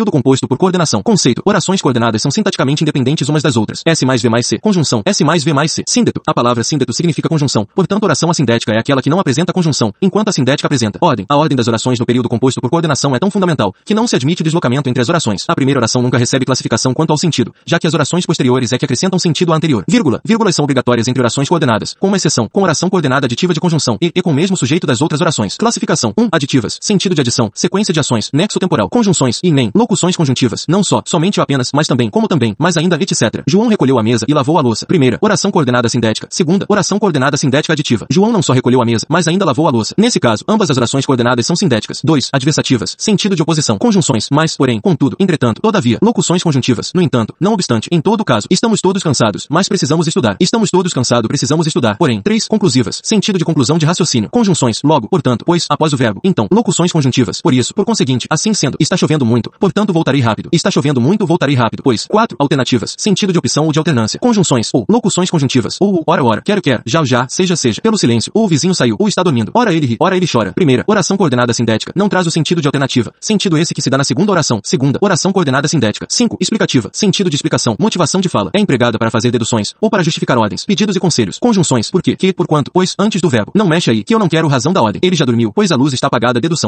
Período composto por coordenação. Conceito. Orações coordenadas são sintaticamente independentes umas das outras. S mais V mais C. Conjunção. S mais V mais C. Síndeto. A palavra síndeto significa conjunção. Portanto, oração assindética é aquela que não apresenta conjunção, enquanto a sindética apresenta. Ordem. A ordem das orações no período composto por coordenação é tão fundamental que não se admite deslocamento entre as orações. A primeira oração nunca recebe classificação quanto ao sentido, já que as orações posteriores é que acrescentam sentido à anterior. Vírgula. Vírgulas são obrigatórias entre orações coordenadas, com uma exceção, com oração coordenada aditiva de conjunção e, e com o mesmo sujeito das outras orações. Classificação. 1. Aditivas. Sentido de adição. Sequência de ações. Nexo temporal. Conjunções. E nem. Locuções conjuntivas. Não só, somente ou apenas, mas também, como também, mas ainda, etc. João recolheu a mesa e lavou a louça. Primeira. Oração coordenada sindética. Segunda. Oração coordenada sindética aditiva. João não só recolheu a mesa, mas ainda lavou a louça. Nesse caso, ambas as orações coordenadas são sindéticas. 2. Adversativas. Sentido de oposição. Conjunções. Mas, porém, contudo, entretanto, todavia. Locuções conjuntivas. No entanto, não obstante, em todo caso, estamos todos cansados, mas precisamos estudar. Estamos todos cansados, precisamos estudar. Porém, 3. Conclusivas. Sentido de conclusão de raciocínio. Conjunções. Logo, portanto, pois, após o verbo. Então, locuções conjuntivas. Por isso, por conseguinte, assim sendo, está chovendo muito, portanto voltarei rápido. Está chovendo muito, voltarei rápido. Pois, 4. Alternativas. Sentido de opção ou de alternância. Conjunções. Ou, locuções conjuntivas. Ou, ora, ora, quero, quer, já, já, seja, seja. Pelo silêncio. Ou o vizinho saiu, ou está dormindo. Ora ele ri, ora ele chora. Primeira. Oração coordenada sindética. Não traz o sentido de alternativa. Sentido esse que se dá na segunda oração. Segunda. Oração coordenada sindética. 5. Explicativa. Sentido de explicação. Motivação de fala. É empregada para fazer deduções, ou para justificar ordens, pedidos e conselhos. Conjunções. Por quê? Que, por quanto, pois, antes do verbo. Não mexe aí, que eu não quero razão da ordem. Ele já dormiu, pois a luz está apagada. Dedução.